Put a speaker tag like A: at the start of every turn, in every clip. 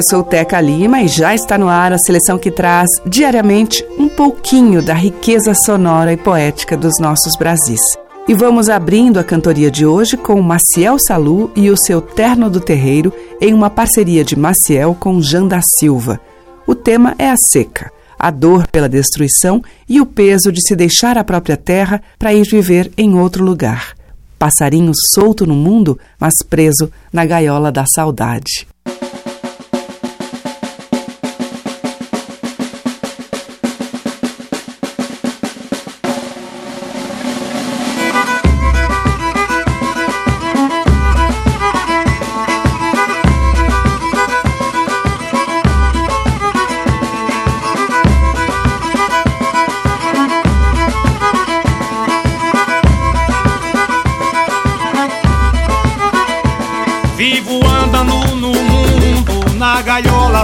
A: Eu sou Teca Lima e já está no ar a seleção que traz diariamente um pouquinho da riqueza sonora e poética dos nossos Brasis. E vamos abrindo a cantoria de hoje com Maciel Salu e o seu Terno do Terreiro em uma parceria de Maciel com Jan da Silva. O tema é a seca, a dor pela destruição e o peso de se deixar a própria terra para ir viver em outro lugar. Passarinho solto no mundo, mas preso na gaiola da saudade.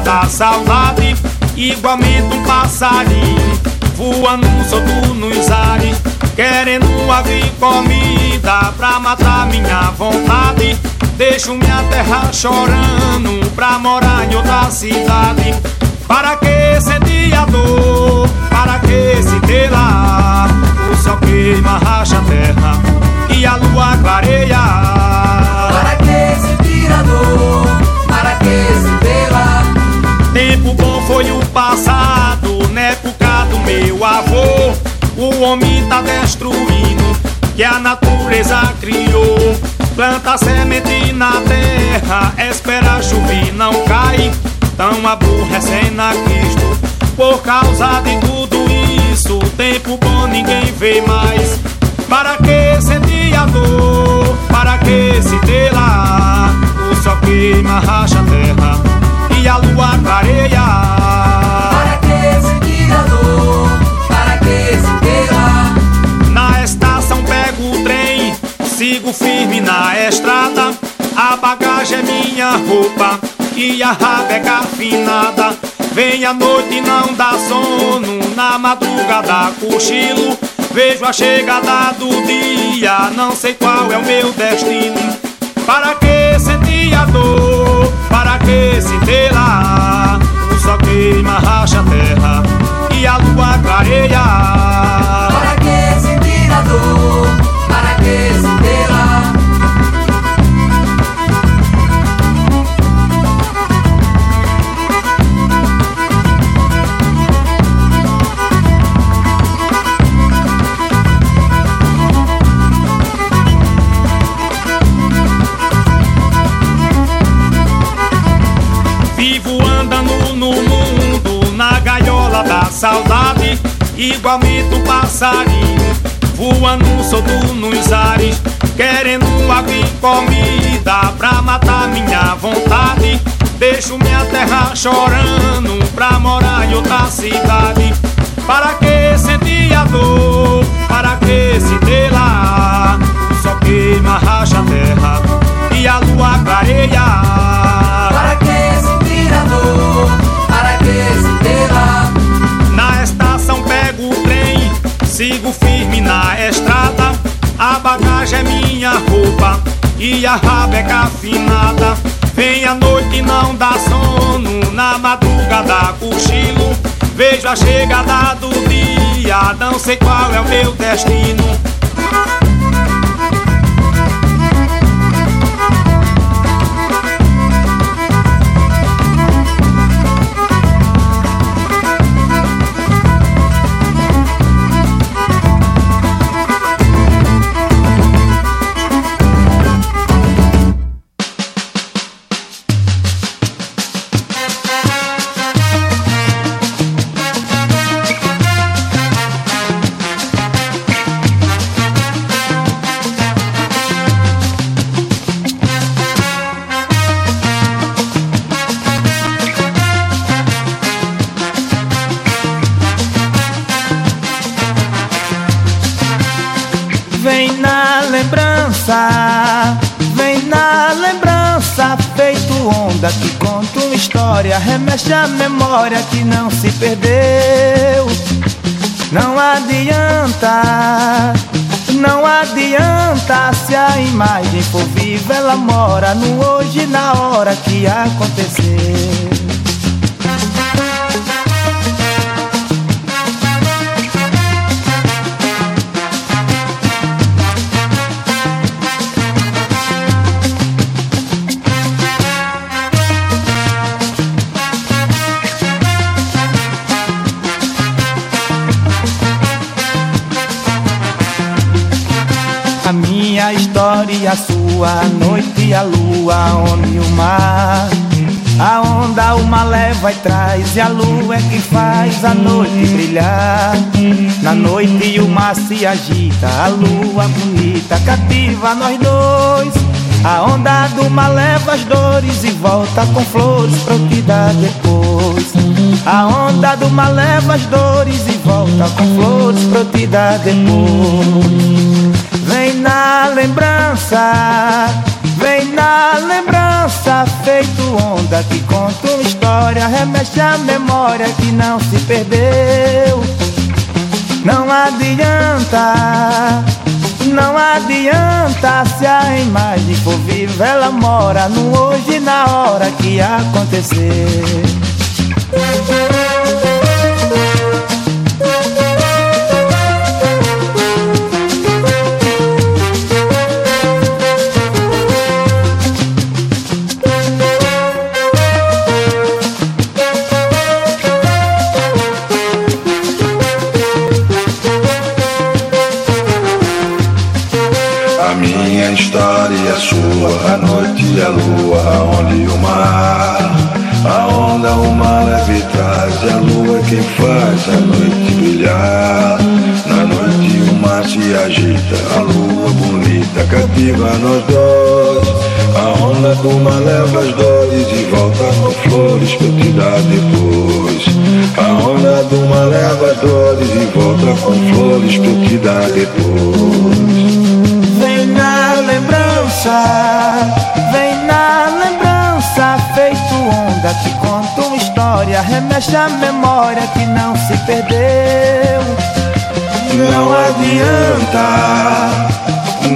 B: Da saudade Igualmente um passarinho Voando solto nos ares Querendo abrir comida Pra matar minha vontade. Deixo minha terra chorando Pra morar em outra cidade. Para que sentir a dor? Para que se lá O sol queima, racha a terra E a lua clareia.
C: Para que sentir a dor? Para que se
B: bom foi o passado, na época do meu avô. O homem tá destruindo, que a natureza criou. Planta semente na terra, espera chover não cai. Tão aborrecendo a Cristo, por causa de tudo isso. Tempo bom ninguém vê mais. Para que sentir a dor? Para que se ter lá? O sol queima, racha a terra a lua clareia.
C: Para que sentir a dor? Para que se ter
B: Na estação pego o trem, sigo firme na estrada. A bagagem é minha roupa e a rabeca afinada. Vem a noite e não dá sono, na madrugada cochilo. Vejo a chegada do dia, não sei qual é o meu destino. Para que sentir a dor? Que se lá? O sol queima, racha a terra e a lua clareia.
C: Para que sentir a dor?
B: Igualmente um passarinho, voando solto nos ares, querendo abrir comida pra matar minha vontade. Deixo minha terra chorando pra morar em outra cidade. Para que sentir a dor? Para que se? O sol queima, racha a terra e a lua clareia. Sigo firme na estrada, a bagagem é minha roupa e a rabeca afinada. Vem a noite não dá sono, na madrugada cochilo. Vejo a chegada do dia, não sei qual é o meu destino.
D: lembrança, vem na lembrança, feito onda que conta uma história, remexe a memória que não se perdeu. Não adianta, não adianta se a imagem for viva, ela mora no hoje, na hora que aconteceu. História sua, a noite e a lua, a onda e o mar. A onda uma leva e traz, e a lua é que faz a noite brilhar. Na noite o mar se agita, a lua bonita cativa nós dois. A onda do mar leva as dores e volta com flores pra te dar depois. A onda do mar leva as dores e volta com flores pra te dar depois. Vem na lembrança, vem na lembrança, feito onda que conta uma história, remexe a memória que não se perdeu. Não adianta, não adianta se a imagem for viva, ela mora no hoje na hora que acontecer.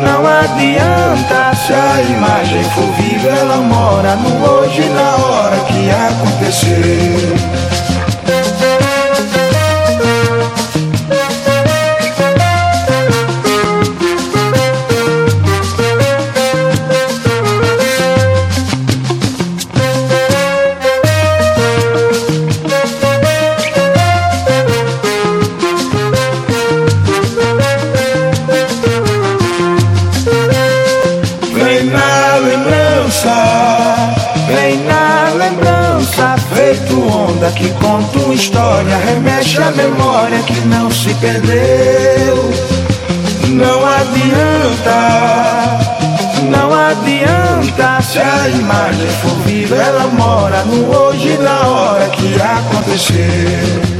D: Não adianta, se a imagem for viva, ela mora no hoje, na hora que aconteceu. Se a imagem for viva, ela mora no hoje na hora que aconteceu.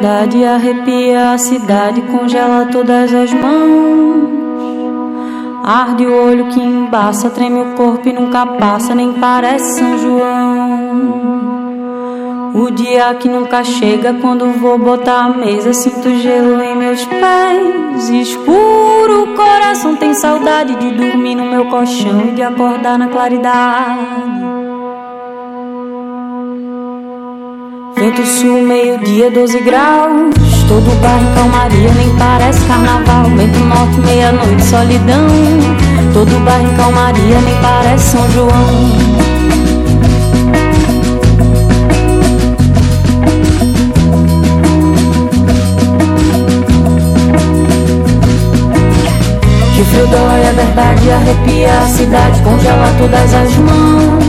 E: Verdade, arrepia a cidade, congela todas as mãos. Arde o olho que embaça, treme o corpo e nunca passa, nem parece São João. O dia que nunca chega, quando vou botar a mesa, sinto gelo em meus pés. Escuro, o coração tem saudade de dormir no meu colchão e de acordar na claridade. Vento sul, meio-dia, 12 graus. Todo bairro em calmaria, nem parece carnaval. Vento norte, meia-noite, solidão. Todo bairro em calmaria, nem parece São João. Que frio dói, é verdade, arrepia a cidade, congela todas as mãos.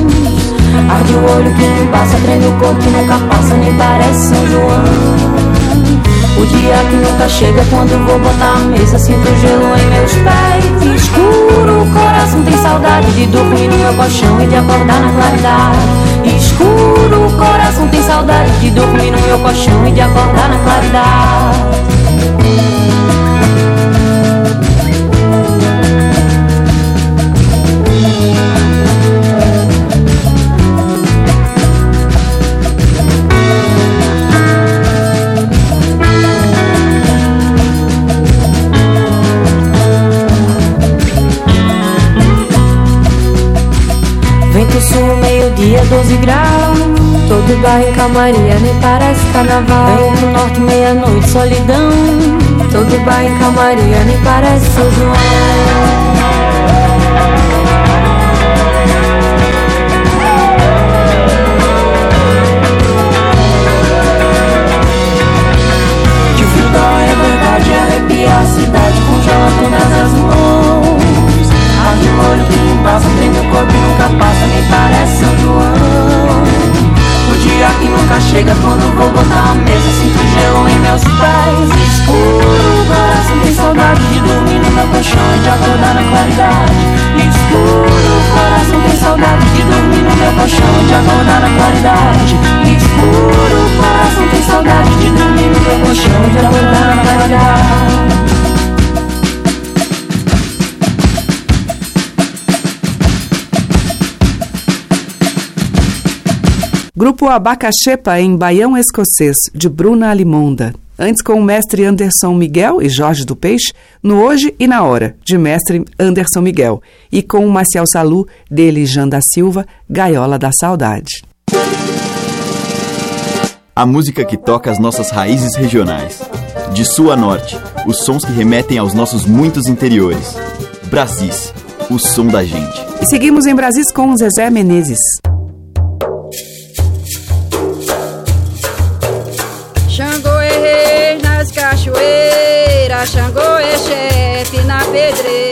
E: Arde o olho que passa, treina o corpo que nunca passa, nem parece São João. O dia que nunca chega quando vou botar a mesa Sinto gelo em meus pés. Escuro, o coração tem saudade De dormir no meu colchão e de acordar na claridade. Escuro, o coração tem saudade De dormir no meu colchão e de acordar na claridade 12 graus. Todo bairro em calmaria, nem parece carnaval. Vento norte, meia-noite, solidão. Todo bairro em calmaria, nem parece São João.
F: é verdade, arrepia a cidade, congela todas as mãos. Olho que passa, prende o corpo e nunca passa, nem parece São João. O dia que nunca chega quando vou botar a mesa, sinto gelo em meus pés. Escuro, coração tem saudade de dormir no meu colchão e de acordar na claridade. Escuro, coração tem saudade de dormir no meu colchão e de acordar na claridade. Escuro, coração tem saudade de dormir no meu colchão
A: Grupo Abacaxepa em Baião Escocês, de Bruna Alimonda. Antes com o mestre Anderson Miguel e Jorge do Peixe, no Hoje e na Hora, de mestre Anderson Miguel. E com o Marcial Salu, dele Jean da Silva, Gaiola da Saudade.
G: A música que toca as nossas raízes regionais. De sul a norte, os sons que remetem aos nossos muitos interiores. Brasis, o som da gente.
A: E seguimos em Brasis com Zezé Menezes.
H: Cachoeira, Xangô é chefe na pedreira.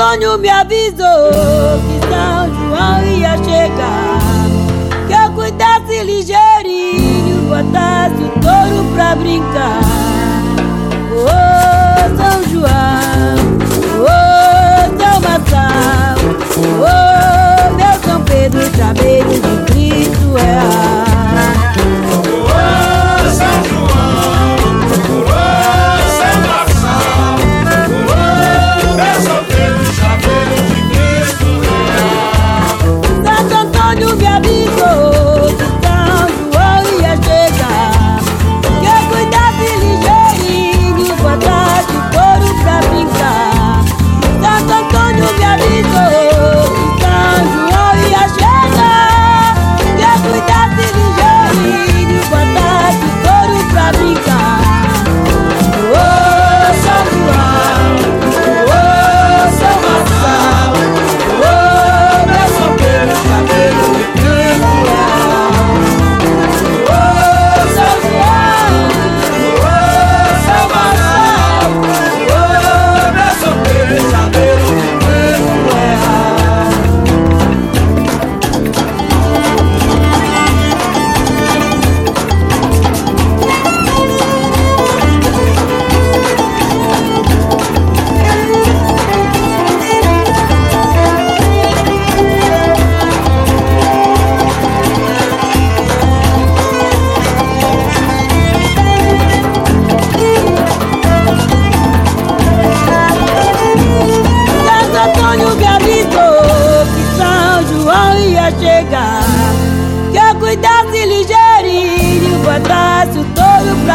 I: Antônio me avisou que São João ia chegar. Que eu cuidasse ligeirinho, botasse o touro pra brincar.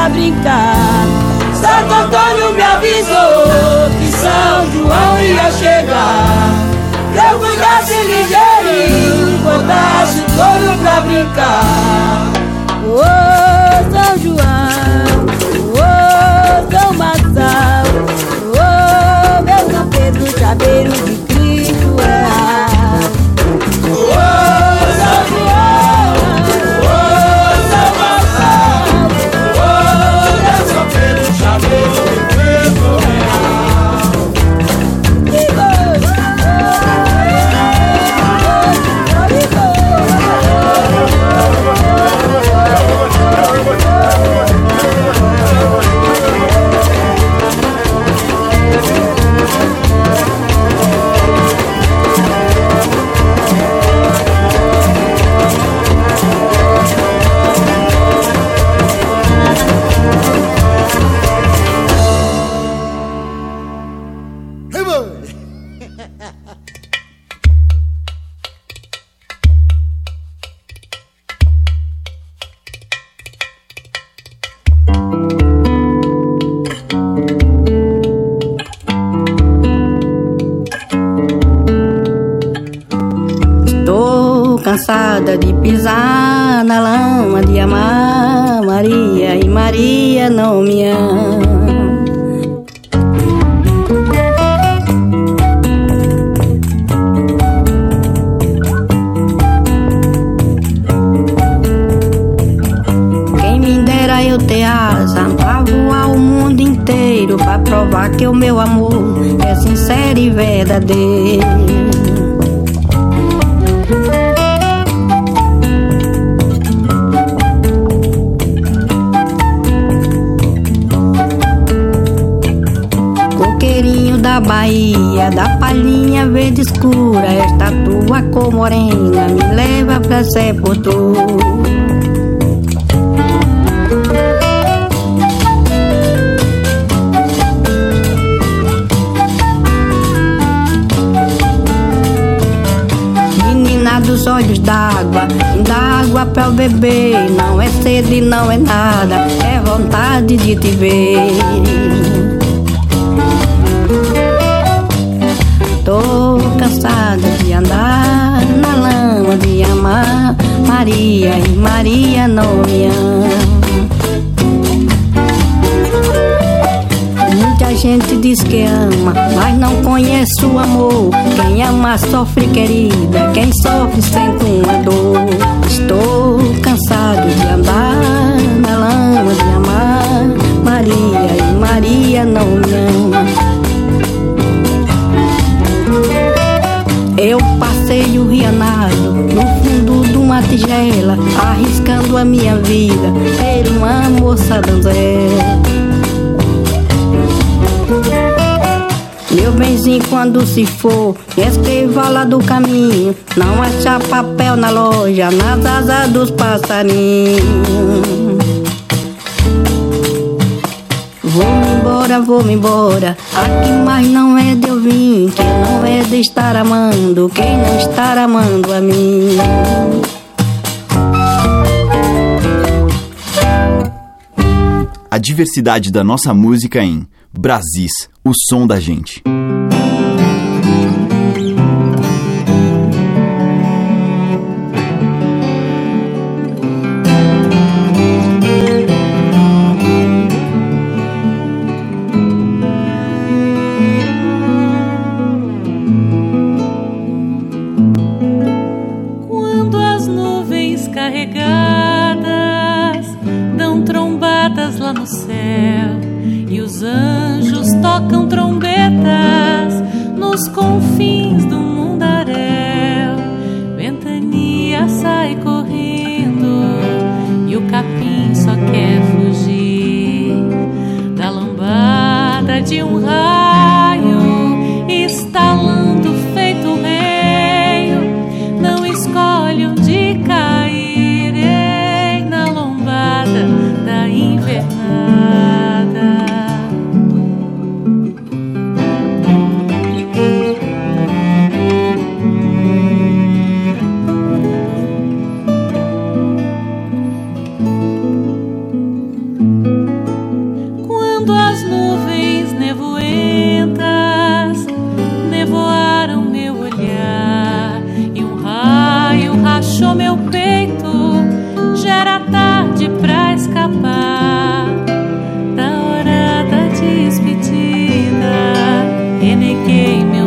I: Brincar. Santo Antônio me avisou que São João ia chegar. Eu cuidasse ligeirinho, botasse o touro pra brincar. Oh, São João, oh, São Marçal, ô oh, meu São Pedro, chaveiro de
J: dera eu ter asa pra voar o mundo inteiro pra provar que o meu amor é sincero e verdadeiro. Da Bahia, da palhinha verde escura, esta tua cor morena me leva pra sepultura. Olhos d'água, dá água pra eu beber. Não é sede, não é nada, é vontade de te ver. Tô cansada de andar na lama, de amar Maria e Maria não me ama. Muita gente diz que ama, mas não conhece o amor. Quem ama sofre, querida, quem sofre sente uma dor. Estou cansado de andar na lama, de amar Maria e Maria não me ama. Eu passei o rianado no fundo de uma tigela, arriscando a minha vida ser uma moça donzela. Meu benzinho, quando se for, escreva lá do caminho. Não achar papel na loja, nas asas dos passarinhos. Vou-me embora, vou-me embora. Aqui mais não é de eu vim, que não é de estar amando, quem não estar amando a mim.
K: A diversidade da nossa música em Brasis, o som da gente. Reneguei meu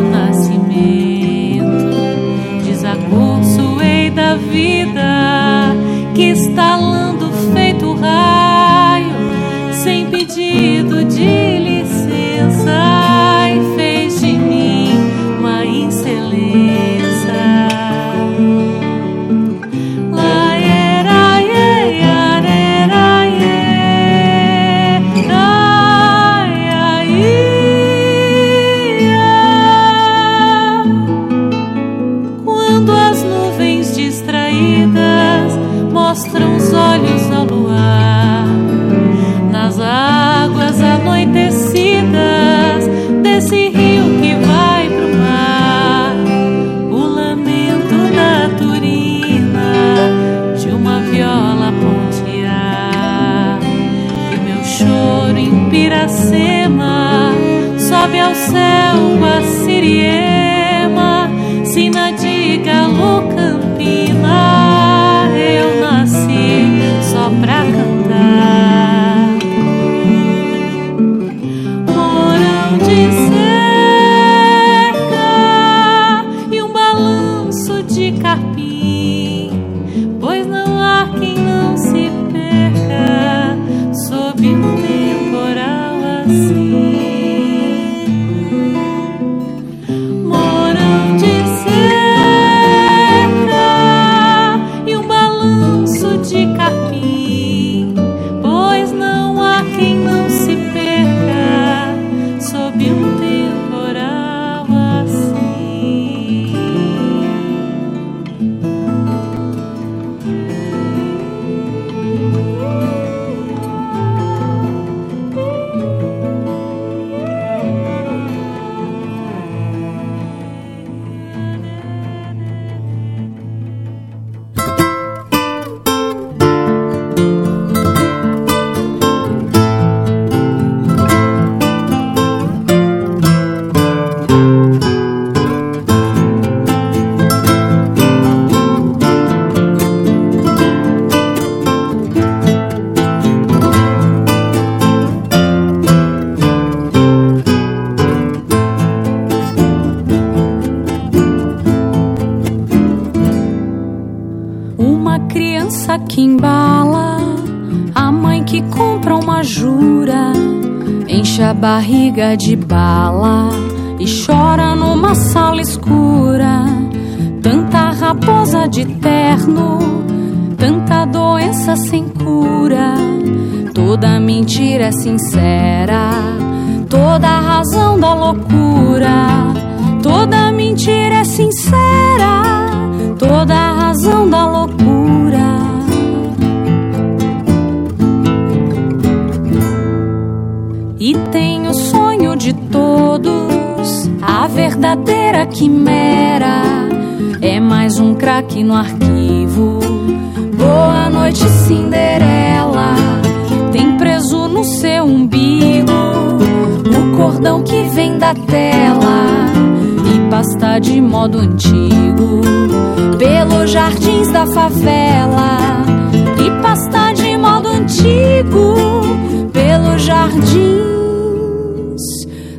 K: barriga de bala e chora numa sala escura. Tanta raposa de terno, tanta doença sem cura. Toda mentira é sincera, toda razão da loucura. Toda mentira é sincera, toda razão verdadeira quimera. É mais um craque no arquivo. Boa noite, Cinderela. Tem preso no seu umbigo o cordão que vem da tela e pasta de modo antigo pelos jardins da favela e pasta de modo antigo pelos jardins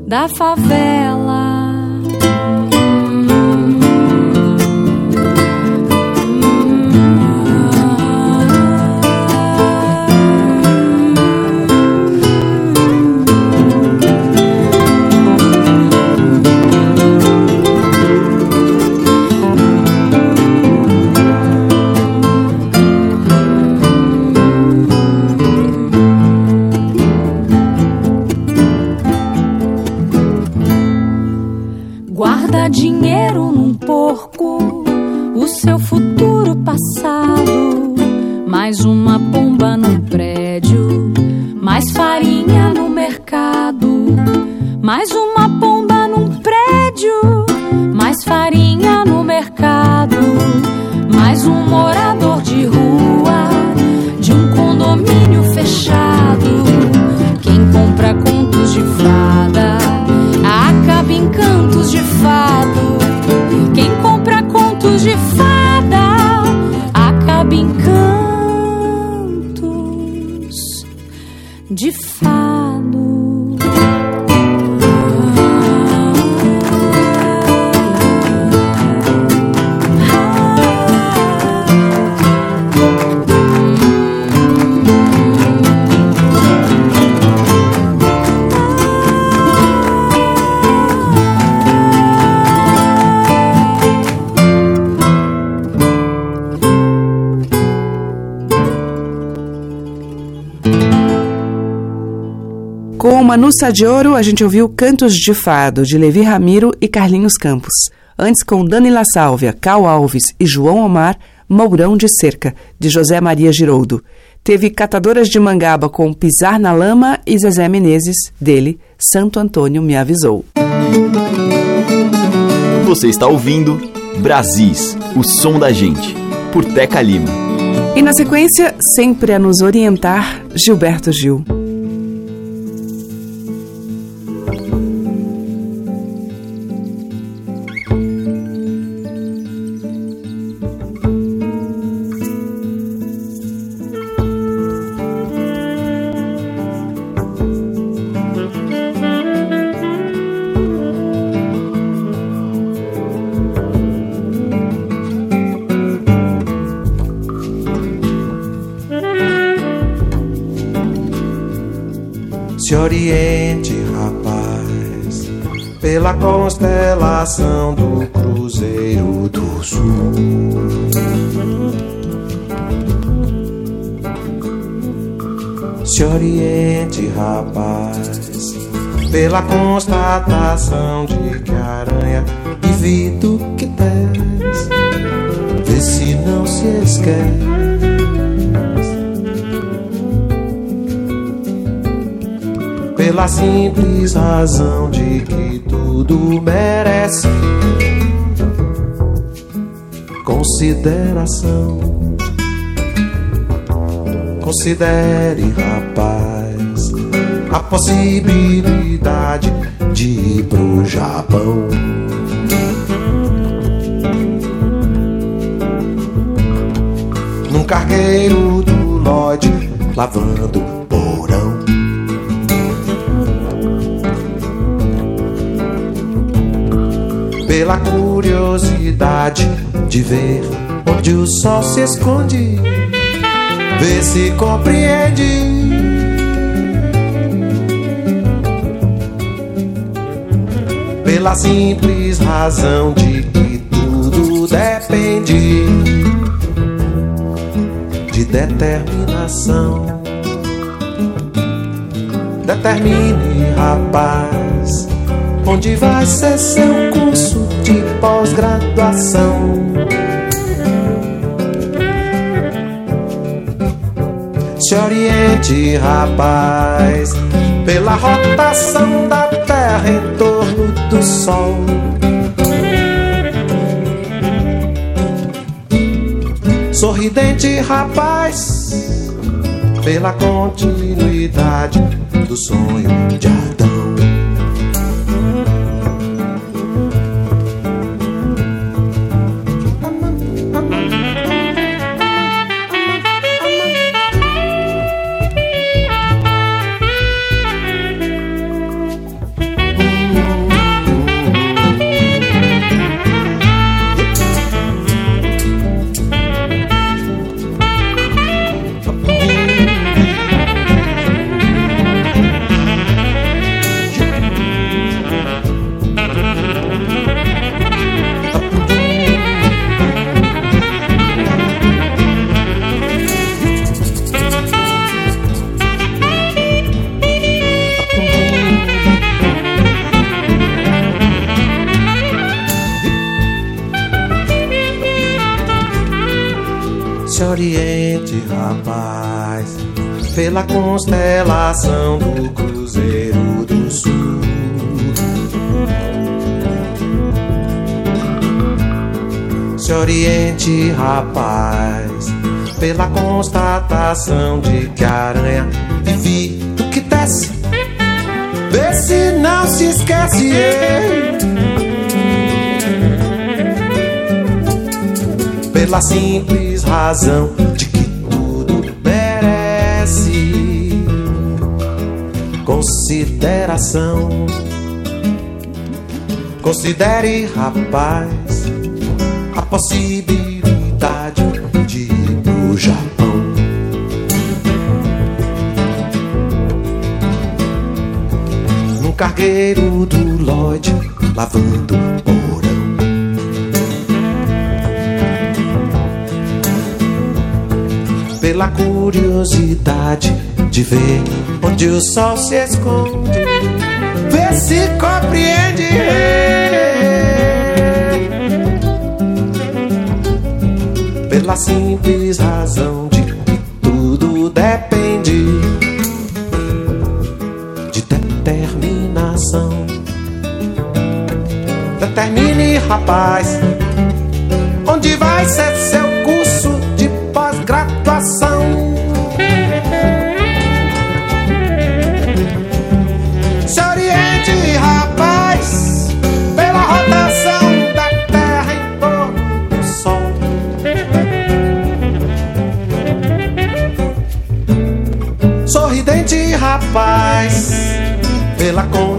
K: da favela. Mais uma pomba num prédio, mais farinha no mercado. Mais uma pomba num prédio, mais farinha no mercado. Mais um morador de rua, de um condomínio fechado. Quem compra contos de fado.
A: Manu de Ouro, a gente ouviu Cantos de Fado, de Levi Ramiro e Carlinhos Campos. Antes, com Dani La Sálvia, Cal Alves e João Omar, Mourão de Cerca, de José Maria Giroldo. Teve Catadoras de Mangaba com Pisar na Lama e Zezé Menezes, dele, Santo Antônio me avisou.
G: Você está ouvindo Brasis, o som da gente, por Teca Lima.
A: E na sequência, sempre a nos orientar, Gilberto Gil.
D: Constatação de que aranha do que tens, vê se não se esquece pela simples razão de que tudo merece consideração. Considere, rapaz, a possibilidade de ir pro Japão. Num cargueiro do Lloyd, lavando pela curiosidade de ver onde o sol se esconde, vê se compreende. Pela simples razão de que tudo depende de determinação. Determine, rapaz, onde vai ser seu curso de pós-graduação. Se oriente, rapaz, pela rotação da Terra do Sol. Sorridente, rapaz, pela continuidade do sonho de Adão. Oriente, rapaz, pela constatação de que a aranha vive do que desce. Vê se não se esquece ele. Pela simples razão de consideração. Considere, rapaz, a possibilidade de ir pro Japão. Num cargueiro do Lloyd, lavando porão. Pela curiosidade de ver onde o sol se esconde, vê se compreende. Pela simples razão de que tudo depende de determinação. Determine, rapaz, onde vai ser seu curso pela continuidade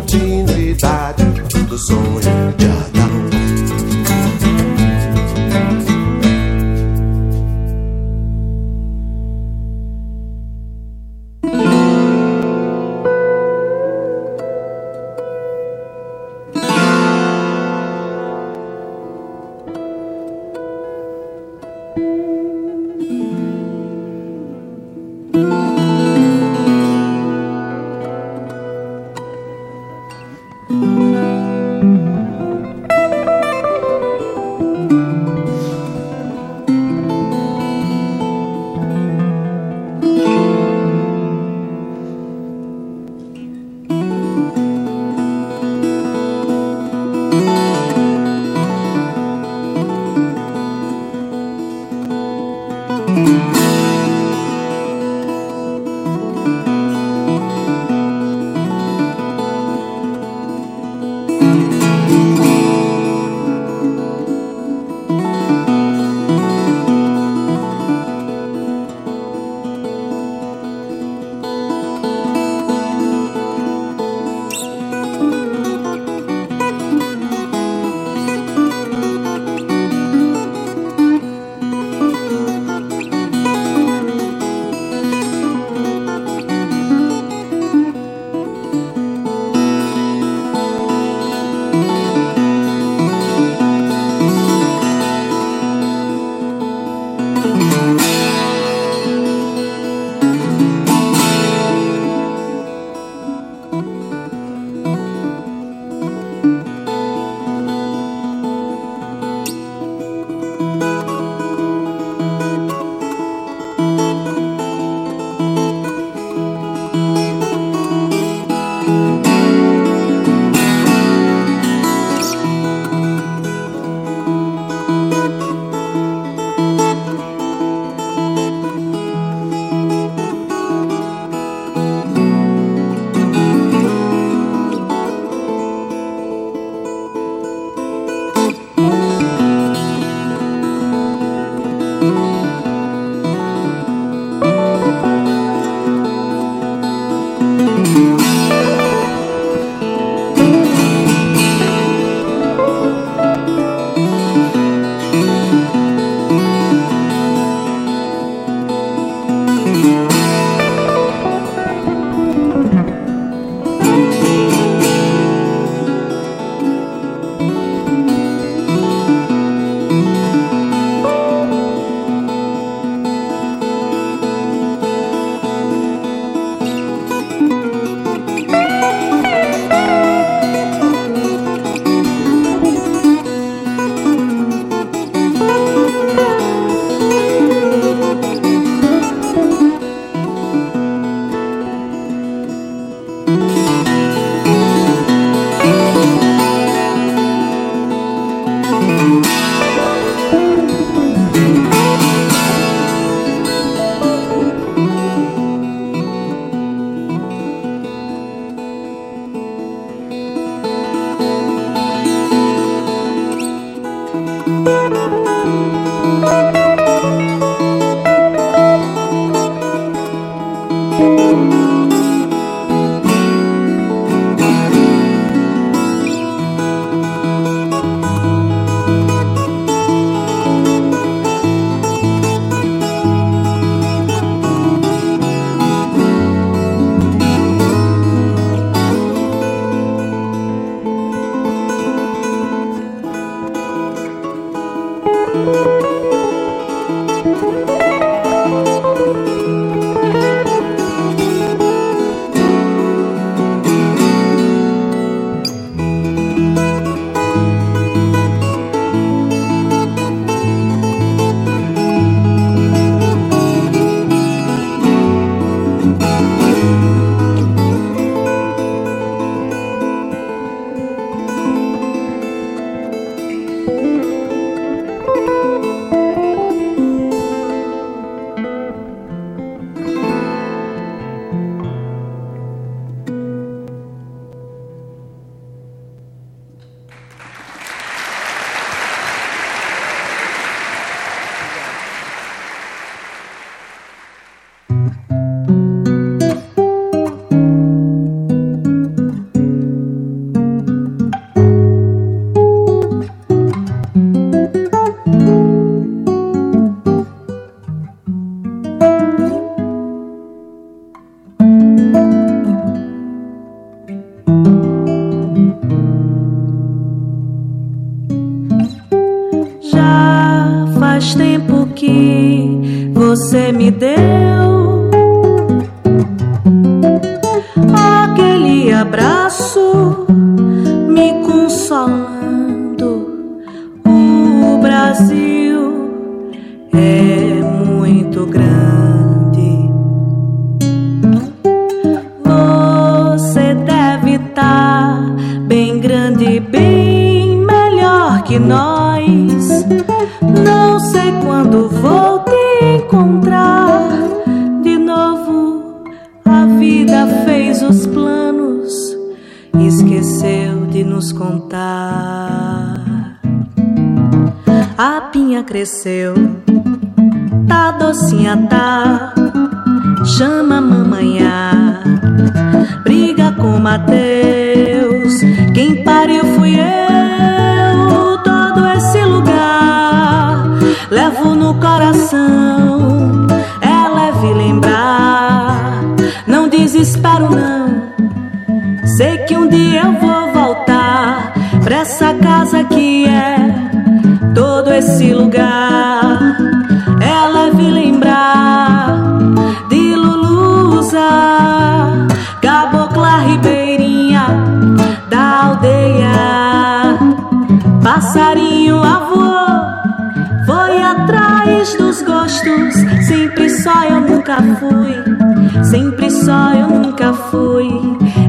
L: nunca fui. Sempre só eu nunca fui.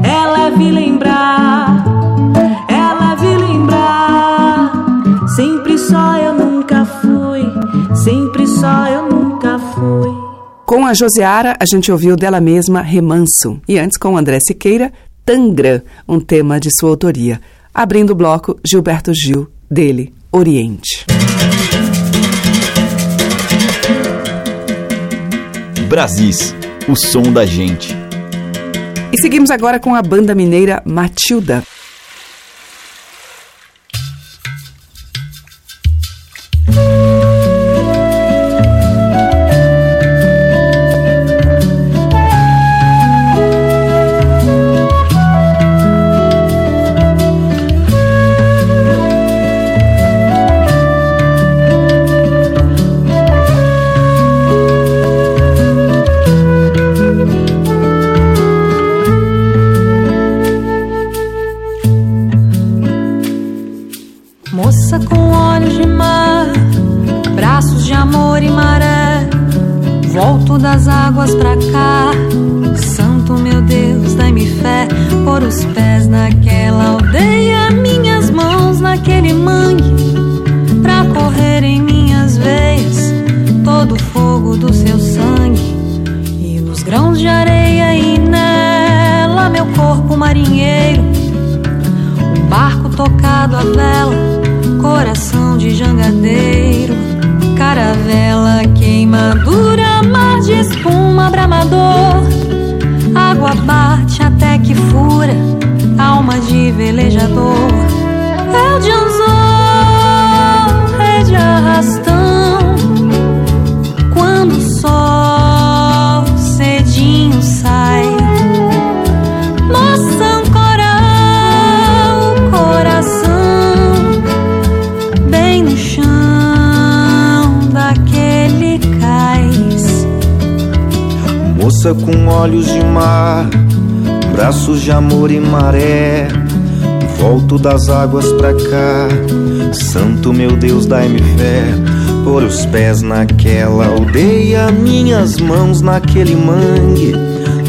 L: É leve lembrar. É leve lembrar. Sempre só eu nunca fui. Sempre só eu nunca fui.
A: Com a Joseara, a gente ouviu dela mesma Remanso. E antes, com o André Siqueira, Tangra, um tema de sua autoria. Abrindo o bloco, Gilberto Gil, dele, Oriente.
G: Brasis, o som da gente.
A: E seguimos agora com a banda mineira Matilda.
E: Tocado a vela coração de jangadeiro, caravela queimadura, mar de espuma bramador. Água bate até que fura, alma de velejador.
D: Com olhos de mar, braços de amor e maré. Volto das águas pra cá, Santo meu Deus, dai-me fé. Por os pés naquela aldeia, minhas mãos naquele mangue,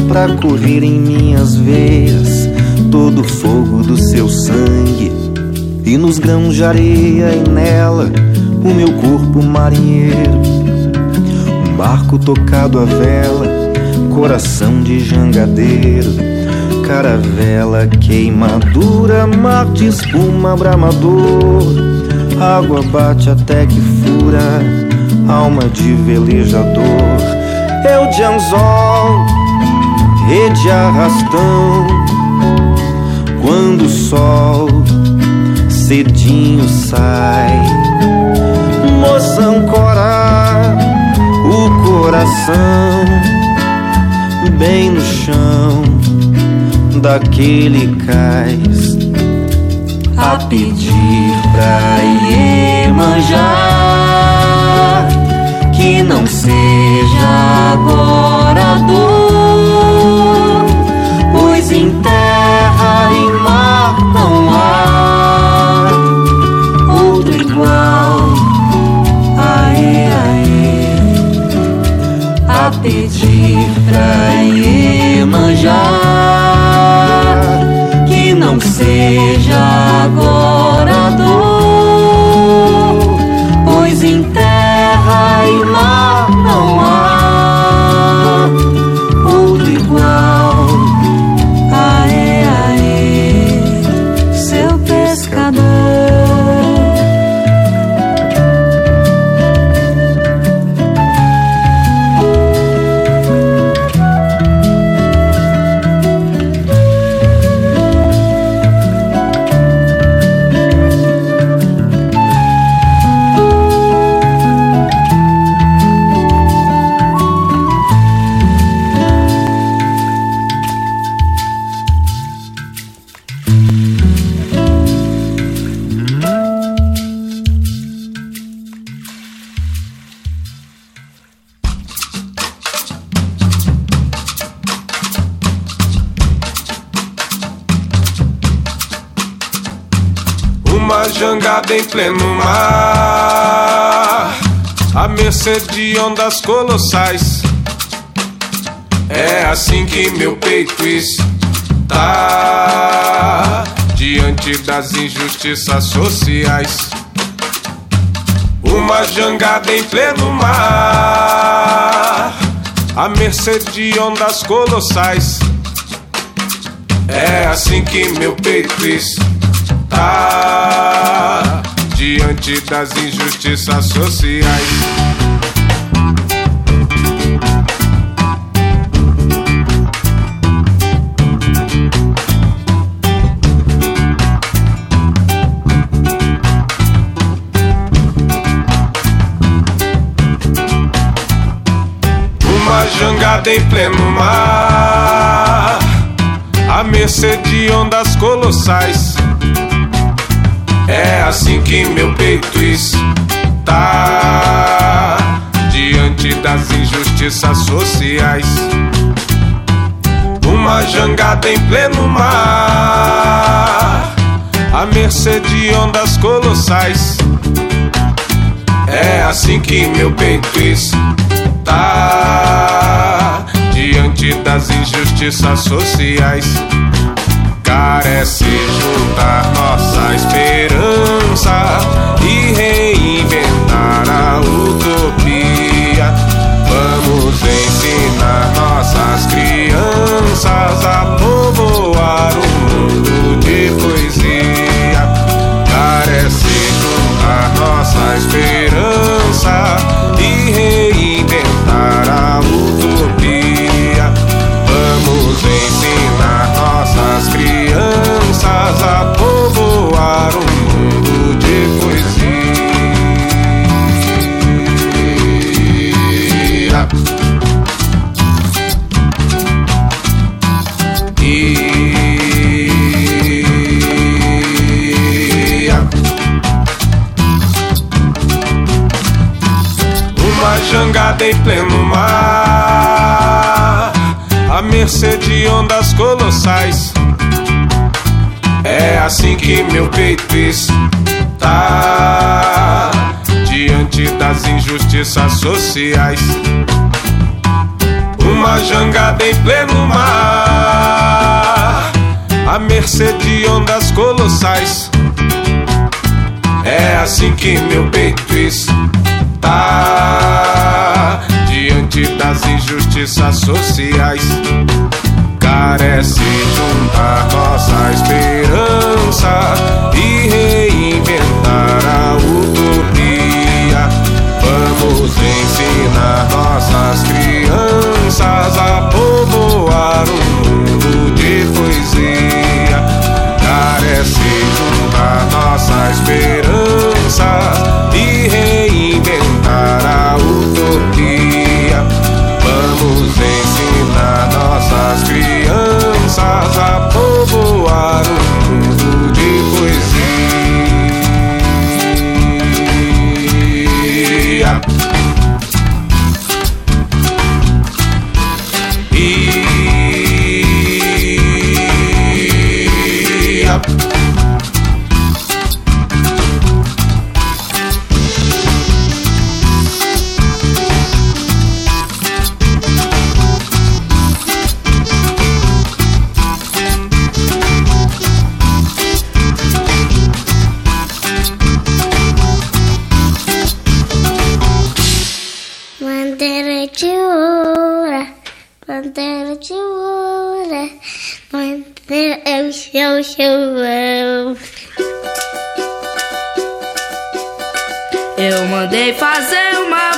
D: pra correr em minhas veias todo o fogo do seu sangue. E nos grãos de areia e nela, o meu corpo marinheiro. Um barco tocado a vela, coração de jangadeiro. Caravela queimadura, mar de espuma bramador. Água bate até que fura, alma de velejador. Eu de anzol, rede arrastão. Quando o sol cedinho sai, moça ancora o coração bem no chão daquele cais a pedir pra Iemanjá
M: ondas colossais. É assim que meu peito está diante das injustiças sociais. Uma jangada em pleno mar, à mercê de ondas colossais. É assim que meu peito está diante das injustiças sociais. Jangada em pleno mar, à mercê de ondas colossais. É assim que meu peito está diante das injustiças sociais. Uma jangada em pleno mar, à mercê de ondas colossais. É assim que meu peito está diante das injustiças sociais carece juntar nossa esperança e reinventar a utopia. Em pleno mar, à mercê de ondas colossais. É assim que meu peito está diante das injustiças sociais. Uma jangada em pleno mar, à mercê de ondas colossais. É assim que meu peito está diante das injustiças sociais. Carece juntar nossa esperança e reinventar a utopia.
N: É o chão, chão.
E: Eu mandei fazer uma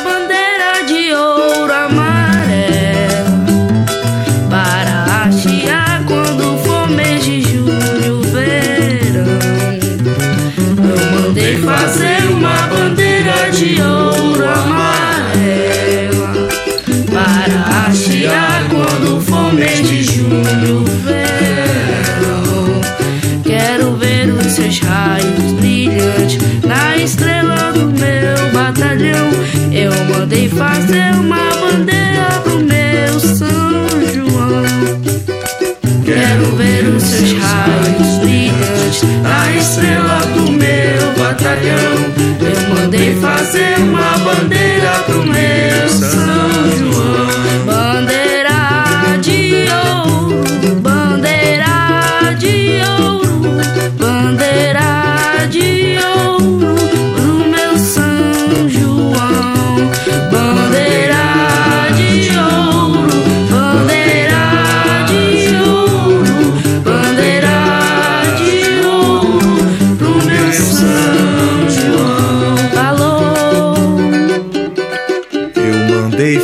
E: fazer uma bandeira pro meu São João. Quero ver os seus raios brilhantes na estrela do meu batalhão. Eu mandei fazer uma bandeira pro meu São João.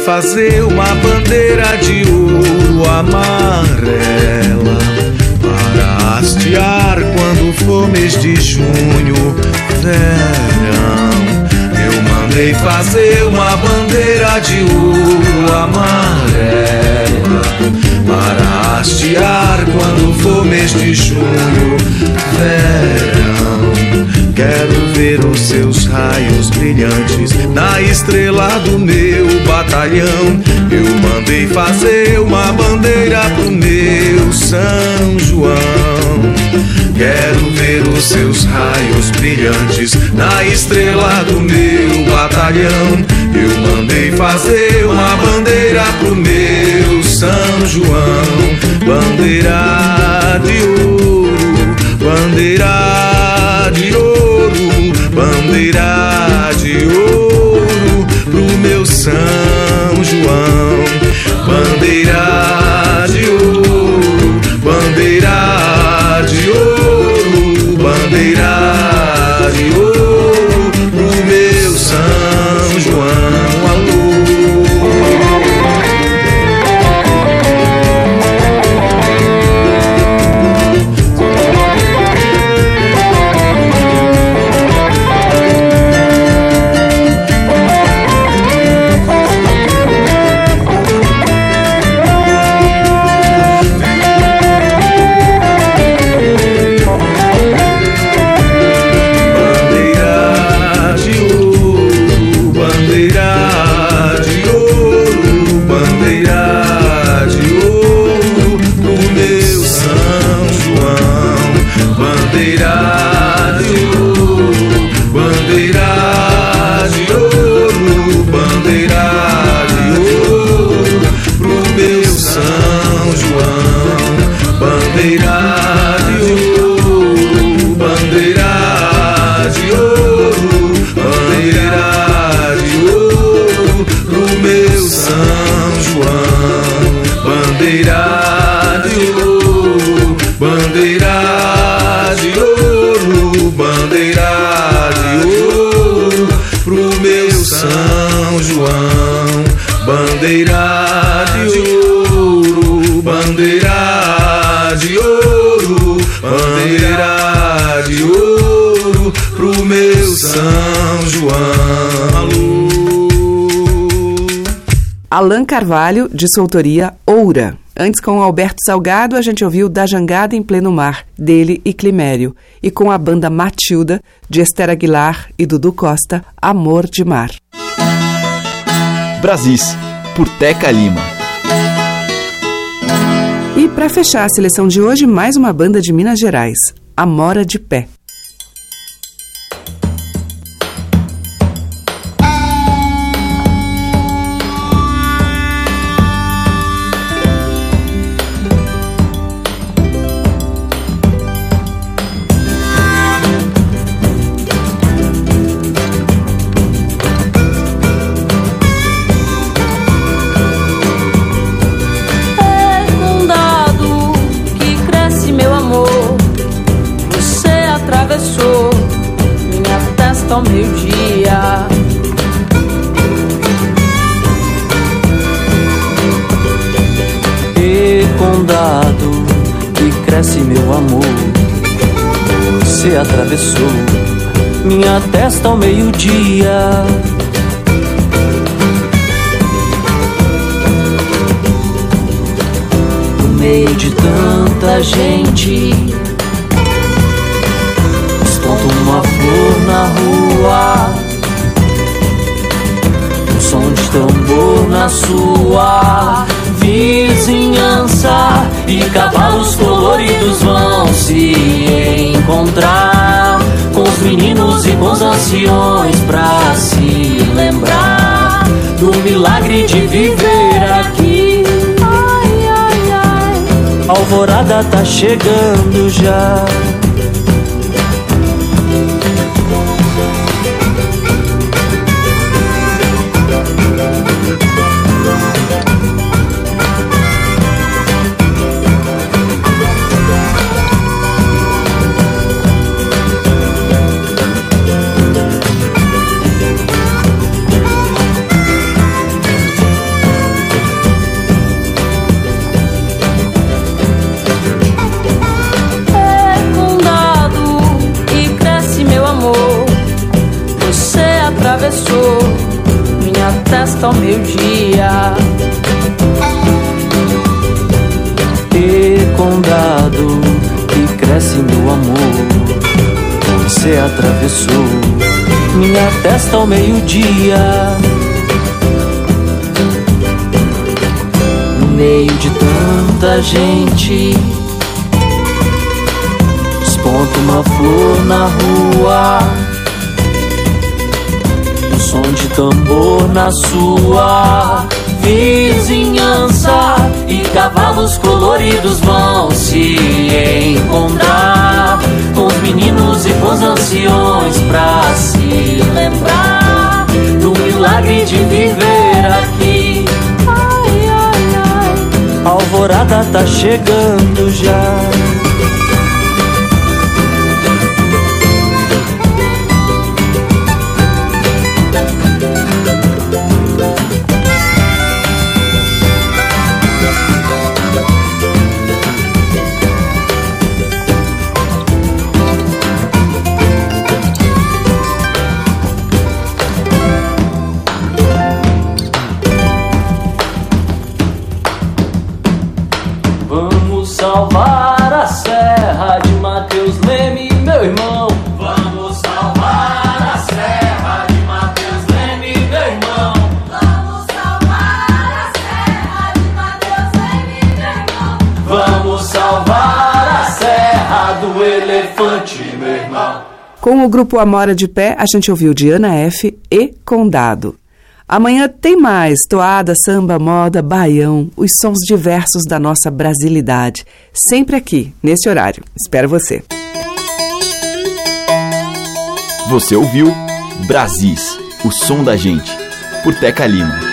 O: Fazer uma bandeira de ouro amarela para hastear quando for mês de junho, verão. Eu mandei fazer uma bandeira de ouro amarela para hastear quando for mês de junho, verão. Quero ver os seus raios brilhantes na estrela do meu batalhão. Eu mandei fazer uma bandeira pro meu São João. Quero ver os seus raios brilhantes na estrela do meu batalhão. Eu mandei fazer uma bandeira pro meu São João. Bandeira de ouro, bandeira de ouro, bandeira de ouro pro meu São João. Bandeira de ouro,
A: Alain Carvalho, de sua autoria Oura. Antes, com Alberto Salgado, a gente ouviu Da Jangada em Pleno Mar, dele e Climério. E com a banda Matilda, de Esther Aguilar e Dudu Costa, Amor de Mar.
G: Brasis, por Teca Lima.
A: E para fechar a seleção de hoje, mais uma banda de Minas Gerais, Amora de Pé.
J: Meio-dia.
P: E condado que cresce meu amor, você atravessou minha testa ao meio-dia. No meio de tanta gente, desponta uma flor na rua. Tambor na sua vizinhança e cavalos coloridos vão se encontrar com os meninos e com os anciões pra se lembrar do milagre de viver aqui. Ai, ai, ai. Alvorada tá chegando já.
J: Meio-dia.
P: E que cresce meu amor, você atravessou minha testa ao meio-dia. No meio de tanta gente, desponta uma flor na rua. Som de tambor na sua vizinhança e cavalos coloridos vão se encontrar com os meninos e com os anciões pra se lembrar do milagre de viver aqui. Ai, ai, ai. A alvorada tá chegando já.
A: Com o grupo Amora de Pé, a gente ouviu Diana F. e Condado. Amanhã tem mais toada, samba, moda, baião, os sons diversos da nossa brasilidade. Sempre aqui, nesse horário. Espero você.
G: Você ouviu Brasis, o som da gente, por Teca Lima.